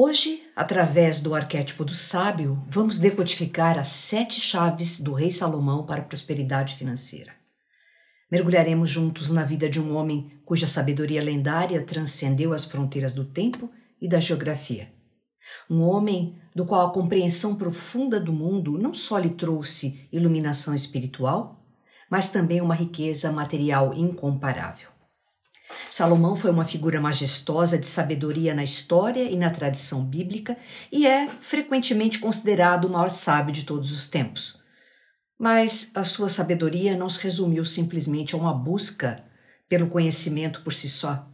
Hoje, através do arquétipo do sábio, vamos decodificar as sete chaves do rei Salomão para a prosperidade financeira. Mergulharemos juntos na vida de um homem cuja sabedoria lendária transcendeu as fronteiras do tempo e da geografia. Um homem do qual a compreensão profunda do mundo não só lhe trouxe iluminação espiritual, mas também uma riqueza material incomparável. Salomão foi uma figura majestosa de sabedoria na história e na tradição bíblica e é frequentemente considerado o maior sábio de todos os tempos. Mas a sua sabedoria não se resumiu simplesmente a uma busca pelo conhecimento por si só.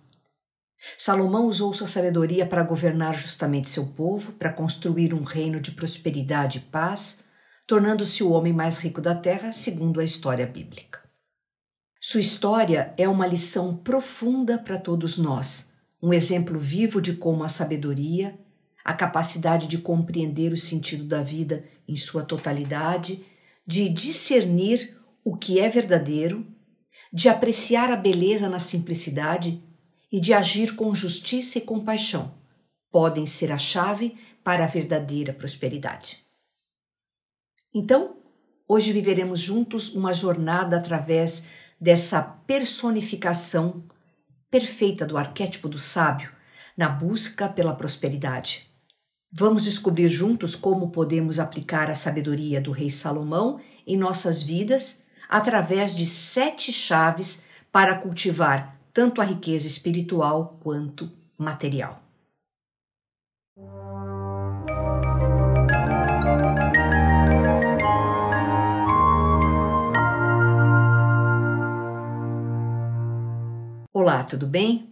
Salomão usou sua sabedoria para governar justamente seu povo, para construir um reino de prosperidade e paz, tornando-se o homem mais rico da terra, segundo a história bíblica. Sua história é uma lição profunda para todos nós, um exemplo vivo de como a sabedoria, a capacidade de compreender o sentido da vida em sua totalidade, de discernir o que é verdadeiro, de apreciar a beleza na simplicidade e de agir com justiça e compaixão, podem ser a chave para a verdadeira prosperidade. Então, hoje viveremos juntos uma jornada através dessa personificação perfeita do arquétipo do sábio na busca pela prosperidade. Vamos descobrir juntos como podemos aplicar a sabedoria do rei Salomão em nossas vidas através de sete chaves para cultivar tanto a riqueza espiritual quanto material. Olá, tudo bem?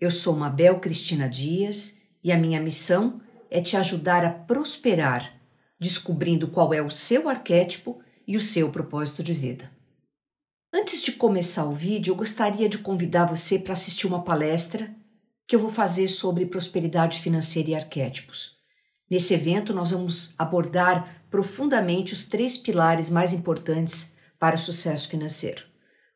Eu sou Mabel Cristina Dias e a minha missão é te ajudar a prosperar, descobrindo qual é o seu arquétipo e o seu propósito de vida. Antes de começar o vídeo, eu gostaria de convidar você para assistir uma palestra que eu vou fazer sobre prosperidade financeira e arquétipos. Nesse evento, nós vamos abordar profundamente os três pilares mais importantes para o sucesso financeiro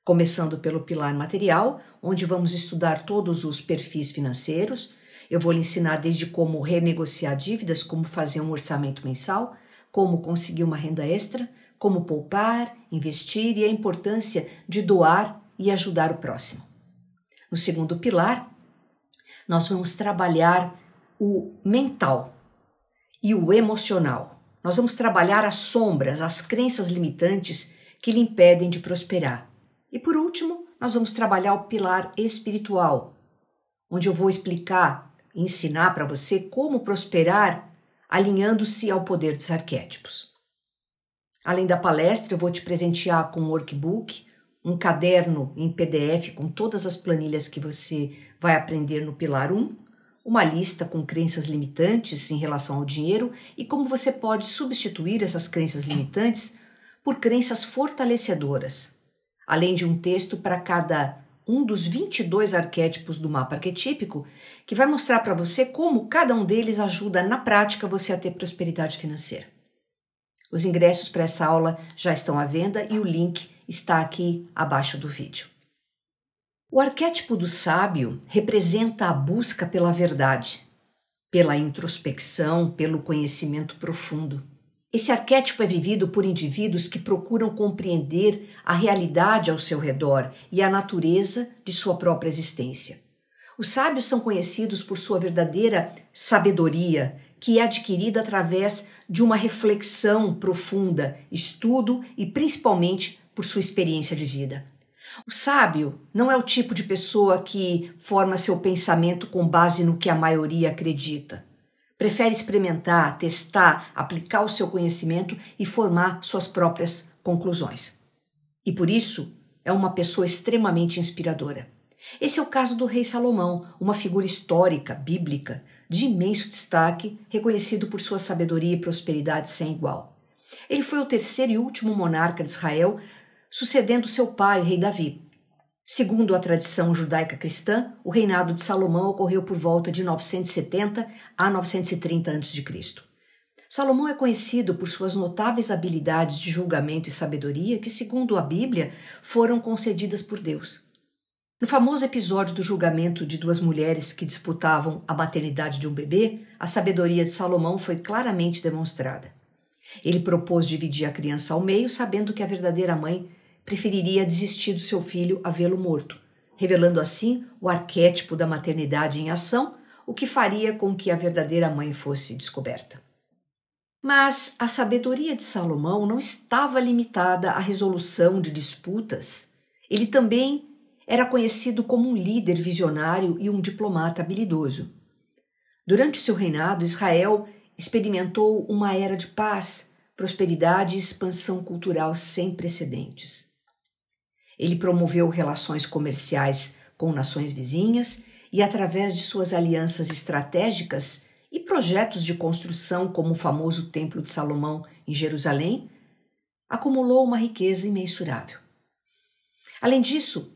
começando pelo pilar material, onde vamos estudar todos os perfis financeiros. Eu vou lhe ensinar desde como renegociar dívidas, como fazer um orçamento mensal, como conseguir uma renda extra, como poupar, investir e a importância de doar e ajudar o próximo. No segundo pilar, nós vamos trabalhar o mental e o emocional. Nós vamos trabalhar as sombras, as crenças limitantes que lhe impedem de prosperar. E por último, nós vamos trabalhar o pilar espiritual, onde eu vou explicar, ensinar para você como prosperar alinhando-se ao poder dos arquétipos. Além da palestra, eu vou te presentear com um workbook, um caderno em PDF com todas as planilhas que você vai aprender no pilar 1, uma lista com crenças limitantes em relação ao dinheiro e como você pode substituir essas crenças limitantes por crenças fortalecedoras além de um texto para cada um dos 22 arquétipos do mapa arquetípico, que vai mostrar para você como cada um deles ajuda na prática você a ter prosperidade financeira. Os ingressos para essa aula já estão à venda e o link está aqui abaixo do vídeo. O arquétipo do sábio representa a busca pela verdade, pela introspecção, pelo conhecimento profundo. Esse arquétipo é vivido por indivíduos que procuram compreender a realidade ao seu redor e a natureza de sua própria existência. Os sábios são conhecidos por sua verdadeira sabedoria, que é adquirida através de uma reflexão profunda, estudo e principalmente por sua experiência de vida. O sábio não é o tipo de pessoa que forma seu pensamento com base no que a maioria acredita. Prefere experimentar, testar, aplicar o seu conhecimento e formar suas próprias conclusões. E por isso é uma pessoa extremamente inspiradora. Esse é o caso do rei Salomão, uma figura histórica, bíblica, de imenso destaque, reconhecido por sua sabedoria e prosperidade sem igual. Ele foi o terceiro e último monarca de Israel, sucedendo seu pai, o rei Davi. Segundo a tradição judaica cristã, o reinado de Salomão ocorreu por volta de 970 a 930 a.C. Salomão é conhecido por suas notáveis habilidades de julgamento e sabedoria que, segundo a Bíblia, foram concedidas por Deus. No famoso episódio do julgamento de duas mulheres que disputavam a maternidade de um bebê, a sabedoria de Salomão foi claramente demonstrada. Ele propôs dividir a criança ao meio, sabendo que a verdadeira mãe preferiria desistir do seu filho a vê-lo morto, revelando assim o arquétipo da maternidade em ação, o que faria com que a verdadeira mãe fosse descoberta. Mas a sabedoria de Salomão não estava limitada à resolução de disputas. Ele também era conhecido como um líder visionário e um diplomata habilidoso. Durante seu reinado, Israel experimentou uma era de paz, prosperidade e expansão cultural sem precedentes. Ele promoveu relações comerciais com nações vizinhas e, através de suas alianças estratégicas, e projetos de construção, como o famoso Templo de Salomão em Jerusalém, acumulou uma riqueza imensurável. Além disso,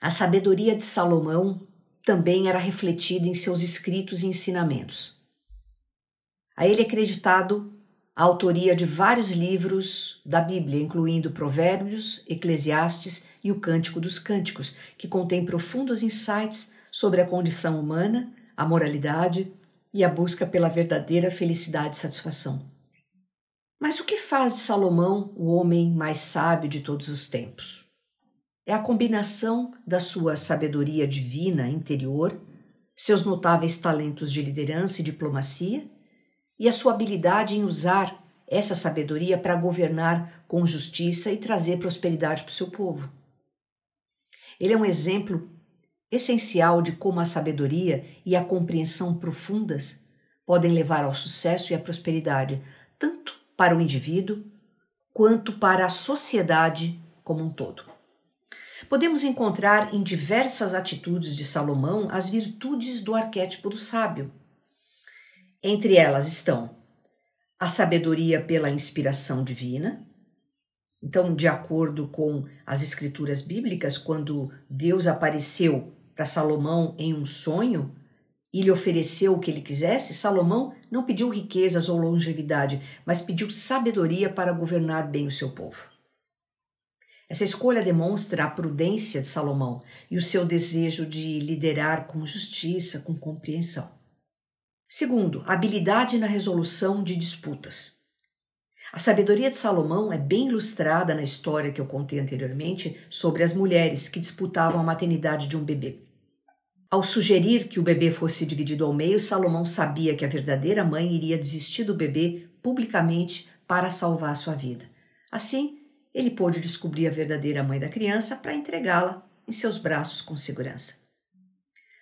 a sabedoria de Salomão também era refletida em seus escritos e ensinamentos. A ele é acreditado a autoria de vários livros da Bíblia, incluindo Provérbios, Eclesiastes e o Cântico dos Cânticos, que contém profundos insights sobre a condição humana, a moralidade, e a busca pela verdadeira felicidade e satisfação. Mas o que faz de Salomão o homem mais sábio de todos os tempos? É a combinação da sua sabedoria divina interior, seus notáveis talentos de liderança e diplomacia e a sua habilidade em usar essa sabedoria para governar com justiça e trazer prosperidade para o seu povo. Ele é um exemplo essencial de como a sabedoria e a compreensão profundas podem levar ao sucesso e à prosperidade, tanto para o indivíduo quanto para a sociedade como um todo. Podemos encontrar em diversas atitudes de Salomão as virtudes do arquétipo do sábio. Entre elas estão a sabedoria pela inspiração divina, então, de acordo com as escrituras bíblicas, quando Deus apareceu para Salomão em um sonho e lhe ofereceu o que ele quisesse, Salomão não pediu riquezas ou longevidade, mas pediu sabedoria para governar bem o seu povo. Essa escolha demonstra a prudência de Salomão e o seu desejo de liderar com justiça, com compreensão. Segundo, habilidade na resolução de disputas. A sabedoria de Salomão é bem ilustrada na história que eu contei anteriormente sobre as mulheres que disputavam a maternidade de um bebê. Ao sugerir que o bebê fosse dividido ao meio, Salomão sabia que a verdadeira mãe iria desistir do bebê publicamente para salvar sua vida. Assim, ele pôde descobrir a verdadeira mãe da criança para entregá-la em seus braços com segurança.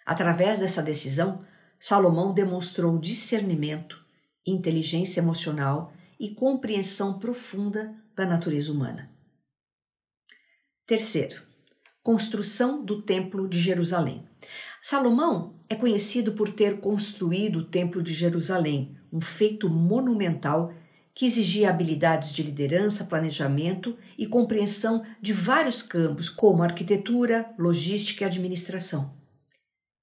Através dessa decisão, Salomão demonstrou discernimento, inteligência emocional e compreensão profunda da natureza humana. Terceiro, construção do Templo de Jerusalém. Salomão é conhecido por ter construído o Templo de Jerusalém, um feito monumental que exigia habilidades de liderança, planejamento e compreensão de vários campos, como arquitetura, logística e administração.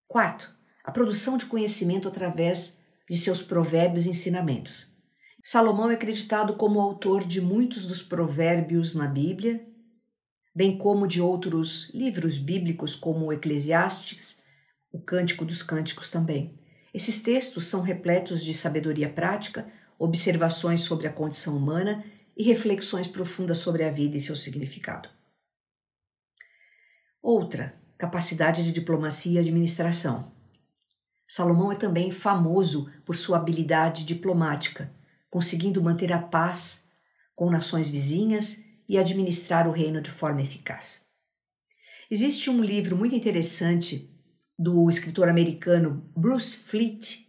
Quarto, a produção de conhecimento através de seus provérbios e ensinamentos. Salomão é acreditado como autor de muitos dos provérbios na Bíblia, bem como de outros livros bíblicos, como o Eclesiastes, o Cântico dos Cânticos também. Esses textos são repletos de sabedoria prática, observações sobre a condição humana e reflexões profundas sobre a vida e seu significado. Outra, capacidade de diplomacia e administração. Salomão é também famoso por sua habilidade diplomática conseguindo manter a paz com nações vizinhas e administrar o reino de forma eficaz. Existe um livro muito interessante do escritor americano Bruce Fleet,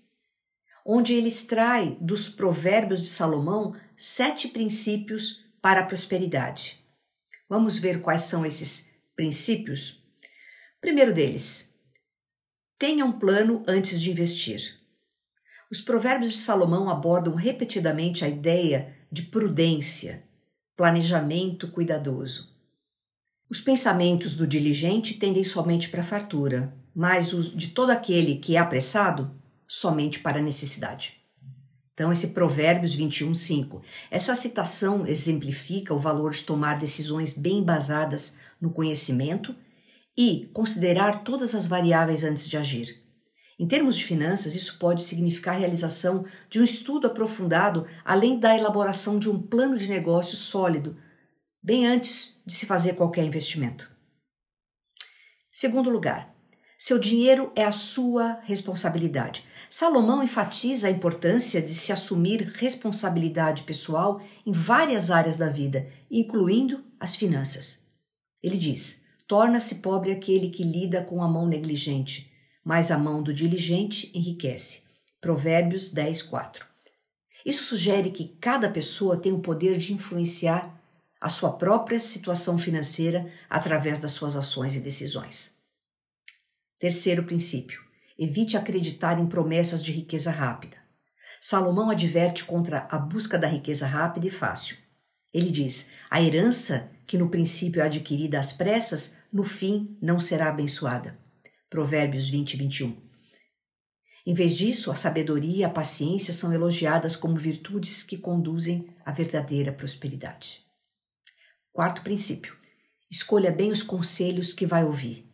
onde ele extrai dos Provérbios de Salomão sete princípios para a prosperidade. Vamos ver quais são esses princípios? primeiro deles, tenha um plano antes de investir. Os provérbios de Salomão abordam repetidamente a ideia de prudência, planejamento cuidadoso. Os pensamentos do diligente tendem somente para a fartura, mas os de todo aquele que é apressado, somente para a necessidade. Então, esse Provérbios 21, 5. Essa citação exemplifica o valor de tomar decisões bem basadas no conhecimento e considerar todas as variáveis antes de agir. Em termos de finanças, isso pode significar a realização de um estudo aprofundado, além da elaboração de um plano de negócio sólido, bem antes de se fazer qualquer investimento. Segundo lugar, seu dinheiro é a sua responsabilidade. Salomão enfatiza a importância de se assumir responsabilidade pessoal em várias áreas da vida, incluindo as finanças. Ele diz: Torna-se pobre aquele que lida com a mão negligente, mas a mão do diligente enriquece. Provérbios 10, 4. Isso sugere que cada pessoa tem o poder de influenciar a sua própria situação financeira através das suas ações e decisões. Terceiro princípio: evite acreditar em promessas de riqueza rápida. Salomão adverte contra a busca da riqueza rápida e fácil. Ele diz: a herança que no princípio é adquirida às pressas, no fim não será abençoada. Provérbios 20, 21. Em vez disso, a sabedoria e a paciência são elogiadas como virtudes que conduzem à verdadeira prosperidade. Quarto princípio: escolha bem os conselhos que vai ouvir.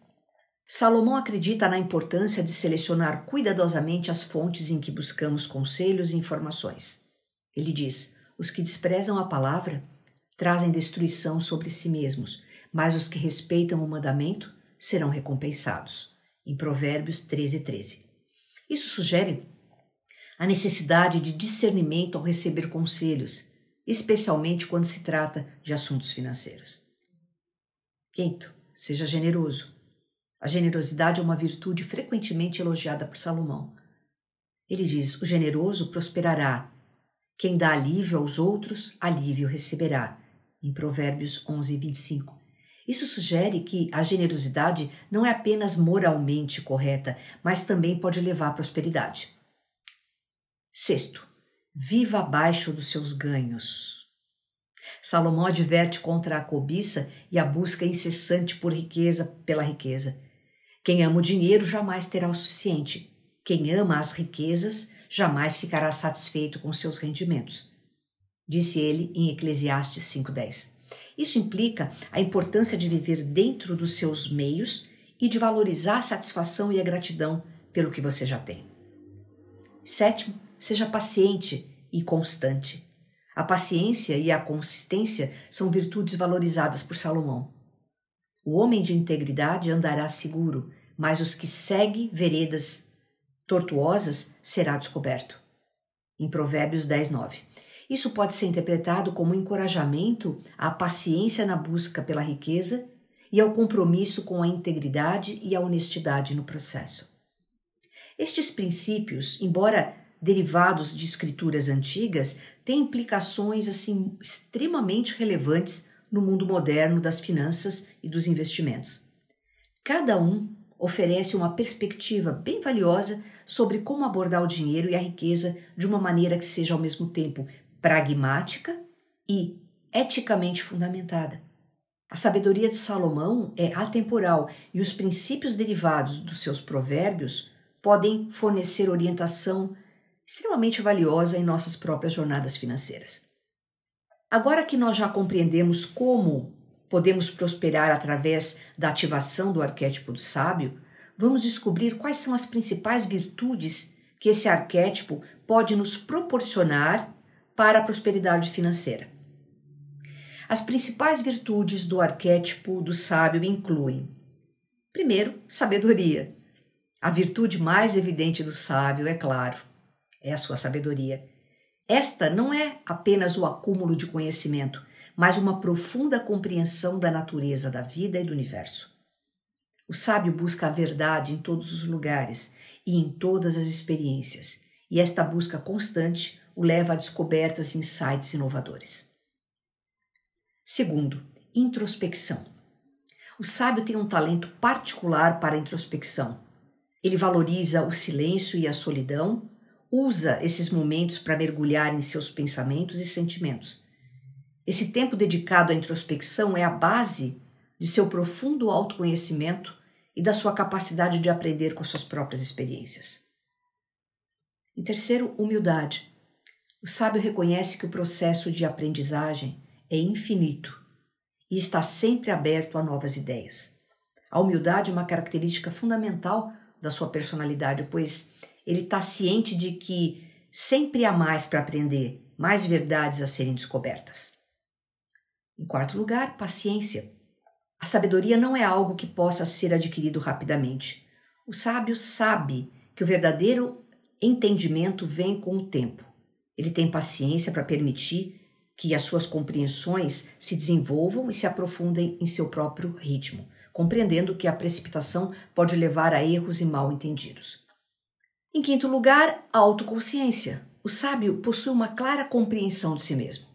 Salomão acredita na importância de selecionar cuidadosamente as fontes em que buscamos conselhos e informações. Ele diz: os que desprezam a palavra trazem destruição sobre si mesmos, mas os que respeitam o mandamento serão recompensados. Em Provérbios 13, 13. Isso sugere a necessidade de discernimento ao receber conselhos, especialmente quando se trata de assuntos financeiros. Quinto, seja generoso. A generosidade é uma virtude frequentemente elogiada por Salomão. Ele diz: O generoso prosperará. Quem dá alívio aos outros, alívio receberá em Provérbios 11, 25. Isso sugere que a generosidade não é apenas moralmente correta, mas também pode levar à prosperidade. Sexto, viva abaixo dos seus ganhos. Salomão adverte contra a cobiça e a busca incessante por riqueza pela riqueza. Quem ama o dinheiro jamais terá o suficiente. Quem ama as riquezas jamais ficará satisfeito com seus rendimentos disse ele em Eclesiastes 5:10. Isso implica a importância de viver dentro dos seus meios e de valorizar a satisfação e a gratidão pelo que você já tem. Sétimo, seja paciente e constante. A paciência e a consistência são virtudes valorizadas por Salomão. O homem de integridade andará seguro, mas os que seguem veredas tortuosas será descoberto. Em Provérbios 10, 9. Isso pode ser interpretado como encorajamento à paciência na busca pela riqueza e ao compromisso com a integridade e a honestidade no processo. Estes princípios, embora derivados de escrituras antigas, têm implicações assim extremamente relevantes no mundo moderno das finanças e dos investimentos. Cada um oferece uma perspectiva bem valiosa sobre como abordar o dinheiro e a riqueza de uma maneira que seja ao mesmo tempo pragmática e eticamente fundamentada. A sabedoria de Salomão é atemporal e os princípios derivados dos seus provérbios podem fornecer orientação extremamente valiosa em nossas próprias jornadas financeiras. Agora que nós já compreendemos como podemos prosperar através da ativação do arquétipo do sábio, vamos descobrir quais são as principais virtudes que esse arquétipo pode nos proporcionar para a prosperidade financeira. As principais virtudes do arquétipo do sábio incluem: primeiro, sabedoria. A virtude mais evidente do sábio, é claro, é a sua sabedoria. Esta não é apenas o acúmulo de conhecimento, mas uma profunda compreensão da natureza da vida e do universo. O sábio busca a verdade em todos os lugares e em todas as experiências, e esta busca constante o leva a descobertas e insights inovadores. Segundo, introspecção. O sábio tem um talento particular para a introspecção. Ele valoriza o silêncio e a solidão, usa esses momentos para mergulhar em seus pensamentos e sentimentos. Esse tempo dedicado à introspecção é a base de seu profundo autoconhecimento e da sua capacidade de aprender com suas próprias experiências. E terceiro, humildade. O sábio reconhece que o processo de aprendizagem é infinito e está sempre aberto a novas ideias. A humildade é uma característica fundamental da sua personalidade, pois ele está ciente de que sempre há mais para aprender, mais verdades a serem descobertas. Em quarto lugar, paciência. A sabedoria não é algo que possa ser adquirido rapidamente. O sábio sabe que o verdadeiro entendimento vem com o tempo. Ele tem paciência para permitir que as suas compreensões se desenvolvam e se aprofundem em seu próprio ritmo, compreendendo que a precipitação pode levar a erros e mal entendidos. Em quinto lugar, a autoconsciência. O sábio possui uma clara compreensão de si mesmo.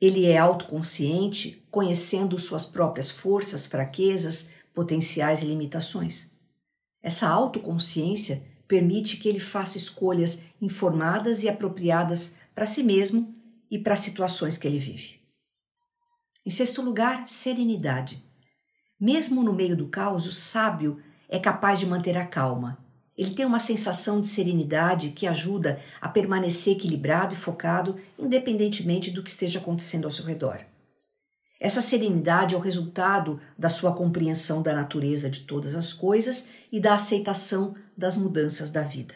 Ele é autoconsciente, conhecendo suas próprias forças, fraquezas, potenciais e limitações. Essa autoconsciência permite que ele faça escolhas informadas e apropriadas para si mesmo e para as situações que ele vive. Em sexto lugar, serenidade. Mesmo no meio do caos, o sábio é capaz de manter a calma. Ele tem uma sensação de serenidade que ajuda a permanecer equilibrado e focado, independentemente do que esteja acontecendo ao seu redor. Essa serenidade é o resultado da sua compreensão da natureza de todas as coisas e da aceitação das mudanças da vida.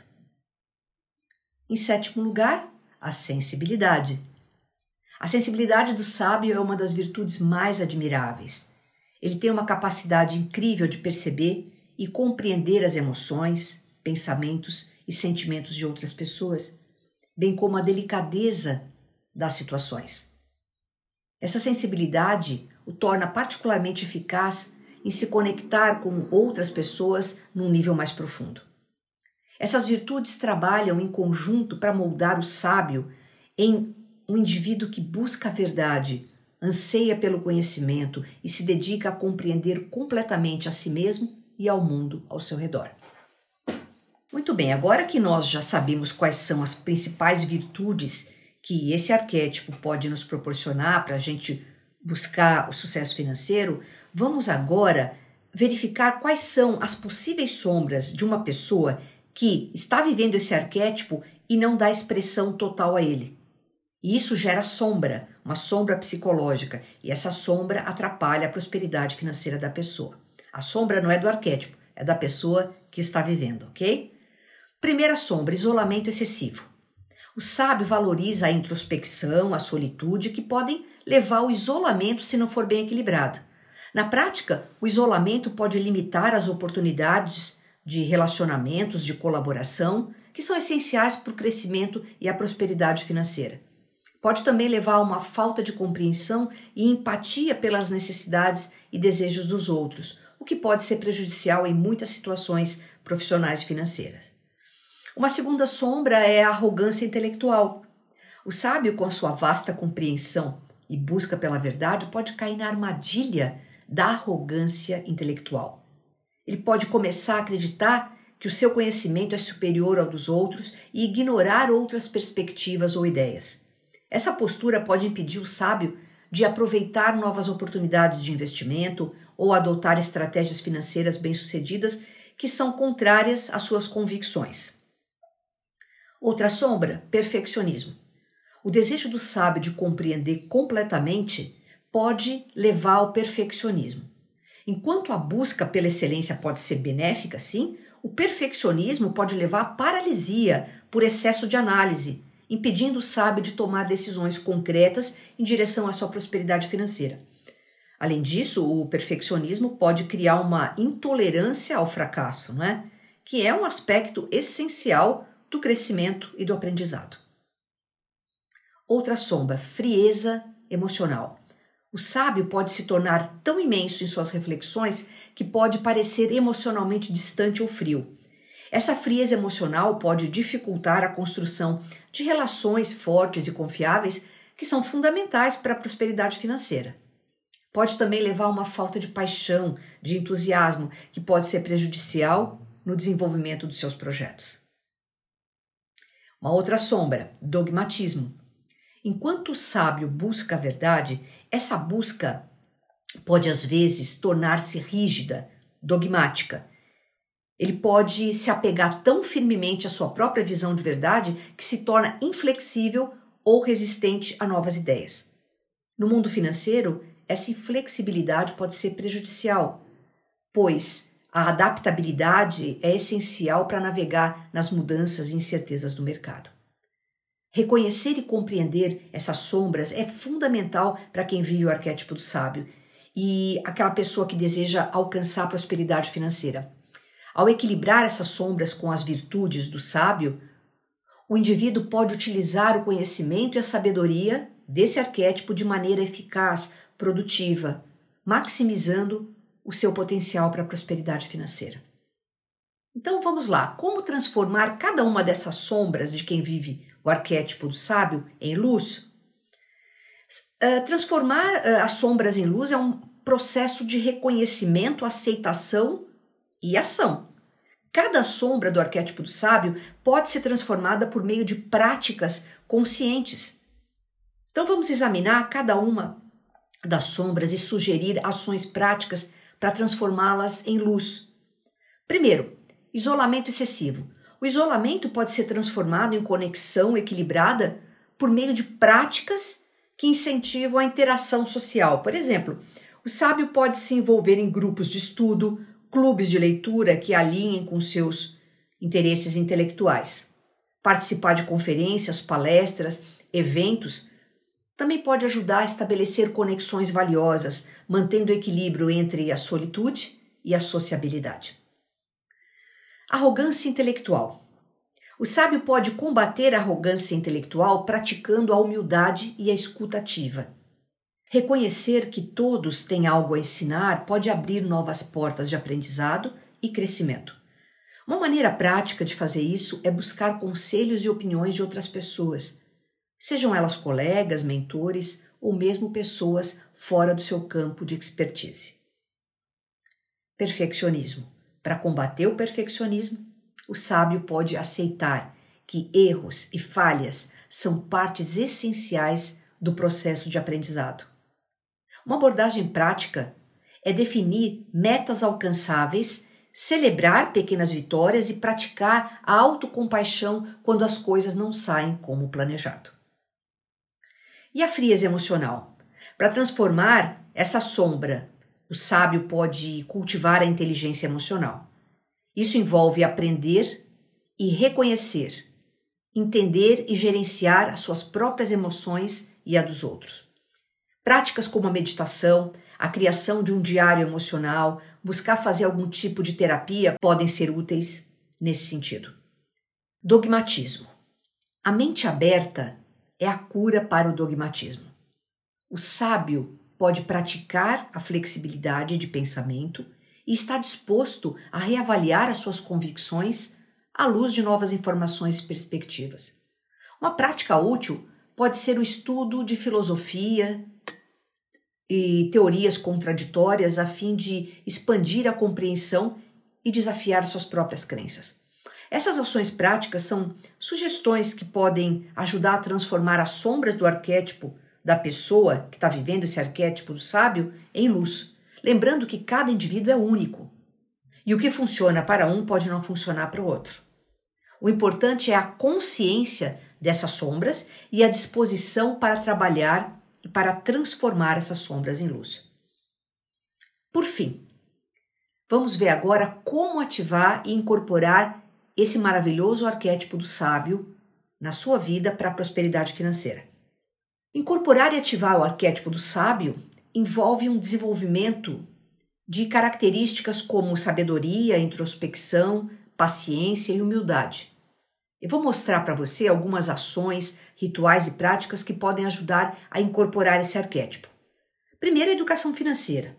Em sétimo lugar, a sensibilidade. A sensibilidade do sábio é uma das virtudes mais admiráveis. Ele tem uma capacidade incrível de perceber e compreender as emoções, pensamentos e sentimentos de outras pessoas, bem como a delicadeza das situações. Essa sensibilidade o torna particularmente eficaz em se conectar com outras pessoas num nível mais profundo. Essas virtudes trabalham em conjunto para moldar o sábio em um indivíduo que busca a verdade, anseia pelo conhecimento e se dedica a compreender completamente a si mesmo e ao mundo ao seu redor. Muito bem, agora que nós já sabemos quais são as principais virtudes que esse arquétipo pode nos proporcionar para a gente buscar o sucesso financeiro, vamos agora verificar quais são as possíveis sombras de uma pessoa que está vivendo esse arquétipo e não dá expressão total a ele. E isso gera sombra, uma sombra psicológica, e essa sombra atrapalha a prosperidade financeira da pessoa. A sombra não é do arquétipo, é da pessoa que está vivendo, ok? Primeira sombra: isolamento excessivo. O sábio valoriza a introspecção, a solitude, que podem levar ao isolamento se não for bem equilibrado. Na prática, o isolamento pode limitar as oportunidades de relacionamentos, de colaboração, que são essenciais para o crescimento e a prosperidade financeira. Pode também levar a uma falta de compreensão e empatia pelas necessidades e desejos dos outros, o que pode ser prejudicial em muitas situações profissionais e financeiras. Uma segunda sombra é a arrogância intelectual. O sábio, com a sua vasta compreensão e busca pela verdade, pode cair na armadilha da arrogância intelectual. Ele pode começar a acreditar que o seu conhecimento é superior ao dos outros e ignorar outras perspectivas ou ideias. Essa postura pode impedir o sábio de aproveitar novas oportunidades de investimento ou adotar estratégias financeiras bem-sucedidas que são contrárias às suas convicções. Outra sombra, perfeccionismo. O desejo do sábio de compreender completamente pode levar ao perfeccionismo. Enquanto a busca pela excelência pode ser benéfica, sim, o perfeccionismo pode levar à paralisia por excesso de análise, impedindo o sábio de tomar decisões concretas em direção à sua prosperidade financeira. Além disso, o perfeccionismo pode criar uma intolerância ao fracasso, né? que é um aspecto essencial do crescimento e do aprendizado. Outra sombra, frieza emocional. O sábio pode se tornar tão imenso em suas reflexões que pode parecer emocionalmente distante ou frio. Essa frieza emocional pode dificultar a construção de relações fortes e confiáveis que são fundamentais para a prosperidade financeira. Pode também levar a uma falta de paixão, de entusiasmo, que pode ser prejudicial no desenvolvimento dos seus projetos. Uma outra sombra, dogmatismo. Enquanto o sábio busca a verdade, essa busca pode às vezes tornar-se rígida, dogmática. Ele pode se apegar tão firmemente à sua própria visão de verdade que se torna inflexível ou resistente a novas ideias. No mundo financeiro, essa inflexibilidade pode ser prejudicial, pois a adaptabilidade é essencial para navegar nas mudanças e incertezas do mercado. Reconhecer e compreender essas sombras é fundamental para quem vive o arquétipo do sábio e aquela pessoa que deseja alcançar prosperidade financeira. Ao equilibrar essas sombras com as virtudes do sábio, o indivíduo pode utilizar o conhecimento e a sabedoria desse arquétipo de maneira eficaz, produtiva, maximizando o seu potencial para a prosperidade financeira. Então vamos lá, como transformar cada uma dessas sombras de quem vive o arquétipo do sábio em luz? Uh, transformar uh, as sombras em luz é um processo de reconhecimento, aceitação e ação. Cada sombra do arquétipo do sábio pode ser transformada por meio de práticas conscientes. Então vamos examinar cada uma das sombras e sugerir ações práticas para transformá-las em luz. Primeiro, isolamento excessivo. O isolamento pode ser transformado em conexão equilibrada por meio de práticas que incentivam a interação social. Por exemplo, o sábio pode se envolver em grupos de estudo, clubes de leitura que alinhem com seus interesses intelectuais. Participar de conferências, palestras, eventos também pode ajudar a estabelecer conexões valiosas, mantendo o equilíbrio entre a solitude e a sociabilidade. Arrogância intelectual. O sábio pode combater a arrogância intelectual praticando a humildade e a escuta ativa. Reconhecer que todos têm algo a ensinar pode abrir novas portas de aprendizado e crescimento. Uma maneira prática de fazer isso é buscar conselhos e opiniões de outras pessoas, sejam elas colegas, mentores ou mesmo pessoas fora do seu campo de expertise. Perfeccionismo. Para combater o perfeccionismo, o sábio pode aceitar que erros e falhas são partes essenciais do processo de aprendizado. Uma abordagem prática é definir metas alcançáveis, celebrar pequenas vitórias e praticar a autocompaixão quando as coisas não saem como planejado. E a frieza emocional? Para transformar essa sombra, o sábio pode cultivar a inteligência emocional. Isso envolve aprender e reconhecer, entender e gerenciar as suas próprias emoções e a dos outros. Práticas como a meditação, a criação de um diário emocional, buscar fazer algum tipo de terapia podem ser úteis nesse sentido. Dogmatismo. A mente aberta é a cura para o dogmatismo. O sábio pode praticar a flexibilidade de pensamento e está disposto a reavaliar as suas convicções à luz de novas informações e perspectivas. Uma prática útil pode ser o estudo de filosofia e teorias contraditórias a fim de expandir a compreensão e desafiar suas próprias crenças. Essas ações práticas são sugestões que podem ajudar a transformar as sombras do arquétipo da pessoa que está vivendo esse arquétipo do sábio em luz, lembrando que cada indivíduo é único e o que funciona para um pode não funcionar para o outro. O importante é a consciência dessas sombras e a disposição para trabalhar e para transformar essas sombras em luz. Por fim, vamos ver agora como ativar e incorporar esse maravilhoso arquétipo do sábio na sua vida para a prosperidade financeira. Incorporar e ativar o arquétipo do sábio envolve um desenvolvimento de características como sabedoria, introspecção, paciência e humildade. Eu vou mostrar para você algumas ações, rituais e práticas que podem ajudar a incorporar esse arquétipo. Primeiro, a educação financeira.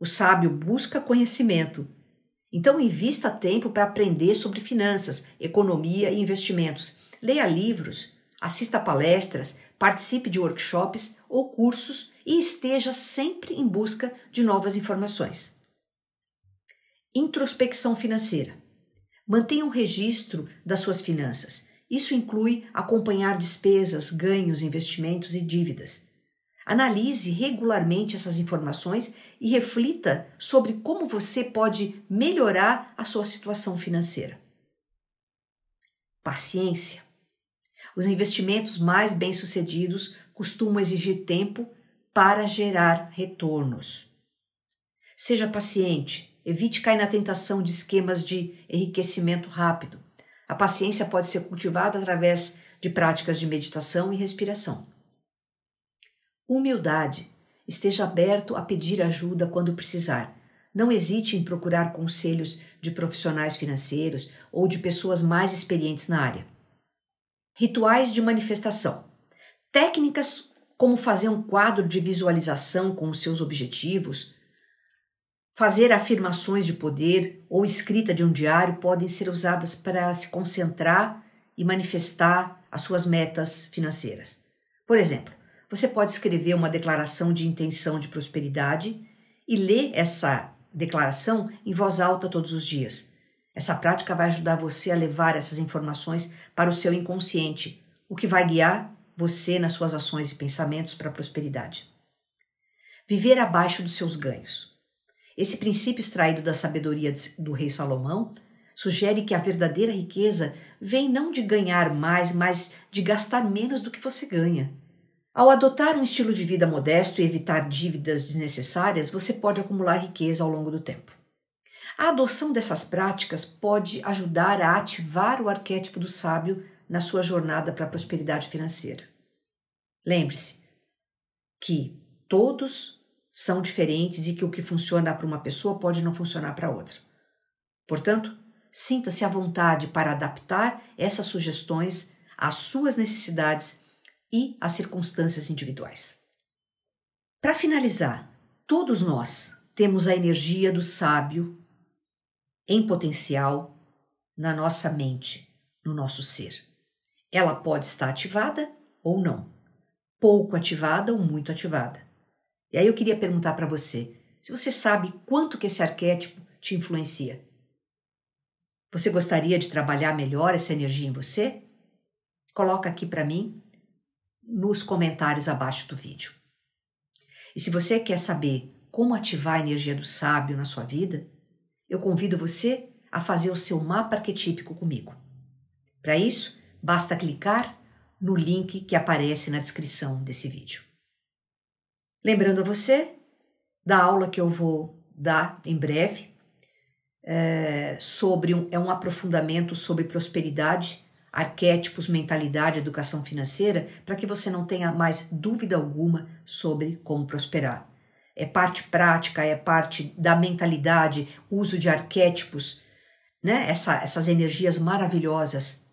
O sábio busca conhecimento, então, invista tempo para aprender sobre finanças, economia e investimentos. Leia livros, assista palestras, participe de workshops ou cursos e esteja sempre em busca de novas informações. Introspecção financeira. Mantenha um registro das suas finanças. Isso inclui acompanhar despesas, ganhos, investimentos e dívidas. Analise regularmente essas informações e reflita sobre como você pode melhorar a sua situação financeira. Paciência. Os investimentos mais bem-sucedidos costumam exigir tempo para gerar retornos. Seja paciente, Evite cair na tentação de esquemas de enriquecimento rápido. A paciência pode ser cultivada através de práticas de meditação e respiração. Humildade. Esteja aberto a pedir ajuda quando precisar. Não hesite em procurar conselhos de profissionais financeiros ou de pessoas mais experientes na área. Rituais de manifestação. Técnicas como fazer um quadro de visualização com os seus objetivos, fazer afirmações de poder ou escrita de um diário podem ser usadas para se concentrar e manifestar as suas metas financeiras. Por exemplo, você pode escrever uma declaração de intenção de prosperidade e ler essa declaração em voz alta todos os dias. Essa prática vai ajudar você a levar essas informações para o seu inconsciente, o que vai guiar você nas suas ações e pensamentos para a prosperidade. Viver abaixo dos seus ganhos. Esse princípio extraído da sabedoria do rei Salomão sugere que a verdadeira riqueza vem não de ganhar mais, mas de gastar menos do que você ganha. Ao adotar um estilo de vida modesto e evitar dívidas desnecessárias, você pode acumular riqueza ao longo do tempo. A adoção dessas práticas pode ajudar a ativar o arquétipo do sábio na sua jornada para a prosperidade financeira. Lembre-se que todos são diferentes e que o que funciona para uma pessoa pode não funcionar para outra. Portanto, sinta-se à vontade para adaptar essas sugestões às suas necessidades e às circunstâncias individuais. Para finalizar, todos nós temos a energia do sábio em potencial na nossa mente, no nosso ser. Ela pode estar ativada ou não, pouco ativada ou muito ativada. E aí eu queria perguntar para você, se você sabe quanto que esse arquétipo te influencia. Você gostaria de trabalhar melhor essa energia em você? Coloca aqui para mim nos comentários abaixo do vídeo. E se você quer saber como ativar a energia do sábio na sua vida, eu convido você a fazer o seu mapa arquetípico comigo. Para isso, basta clicar no link que aparece na descrição desse vídeo. Lembrando a você da aula que eu vou dar em breve é, sobre um, é um aprofundamento sobre prosperidade arquétipos, mentalidade, educação financeira, para que você não tenha mais dúvida alguma sobre como prosperar. É parte prática, é parte da mentalidade, uso de arquétipos, né? Essa, essas energias maravilhosas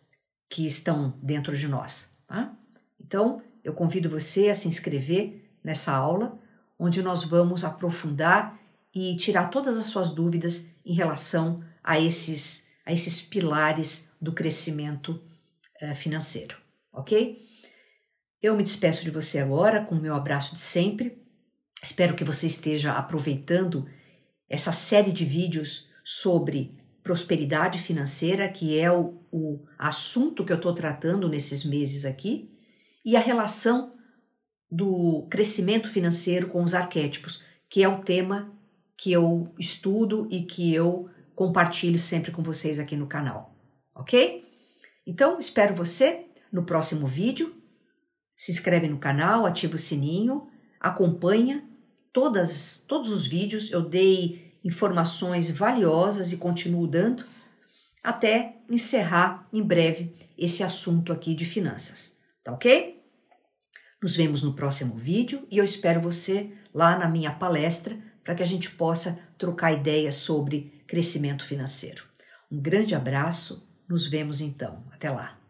que estão dentro de nós. Tá? Então, eu convido você a se inscrever nessa aula, onde nós vamos aprofundar e tirar todas as suas dúvidas em relação a esses, a esses pilares do crescimento financeiro, ok? Eu me despeço de você agora com o meu abraço de sempre. Espero que você esteja aproveitando essa série de vídeos sobre prosperidade financeira, que é o, o assunto que eu estou tratando nesses meses aqui, e a relação do crescimento financeiro com os arquétipos, que é o tema que eu estudo e que eu compartilho sempre com vocês aqui no canal, ok? Então, espero você no próximo vídeo. Se inscreve no canal, ativa o sininho, acompanha todas, todos os vídeos. Eu dei informações valiosas e continuo dando até encerrar em breve esse assunto aqui de finanças. Tá ok? Nos vemos no próximo vídeo e eu espero você lá na minha palestra para que a gente possa trocar ideias sobre crescimento financeiro. Um grande abraço nos vemos então. Até lá.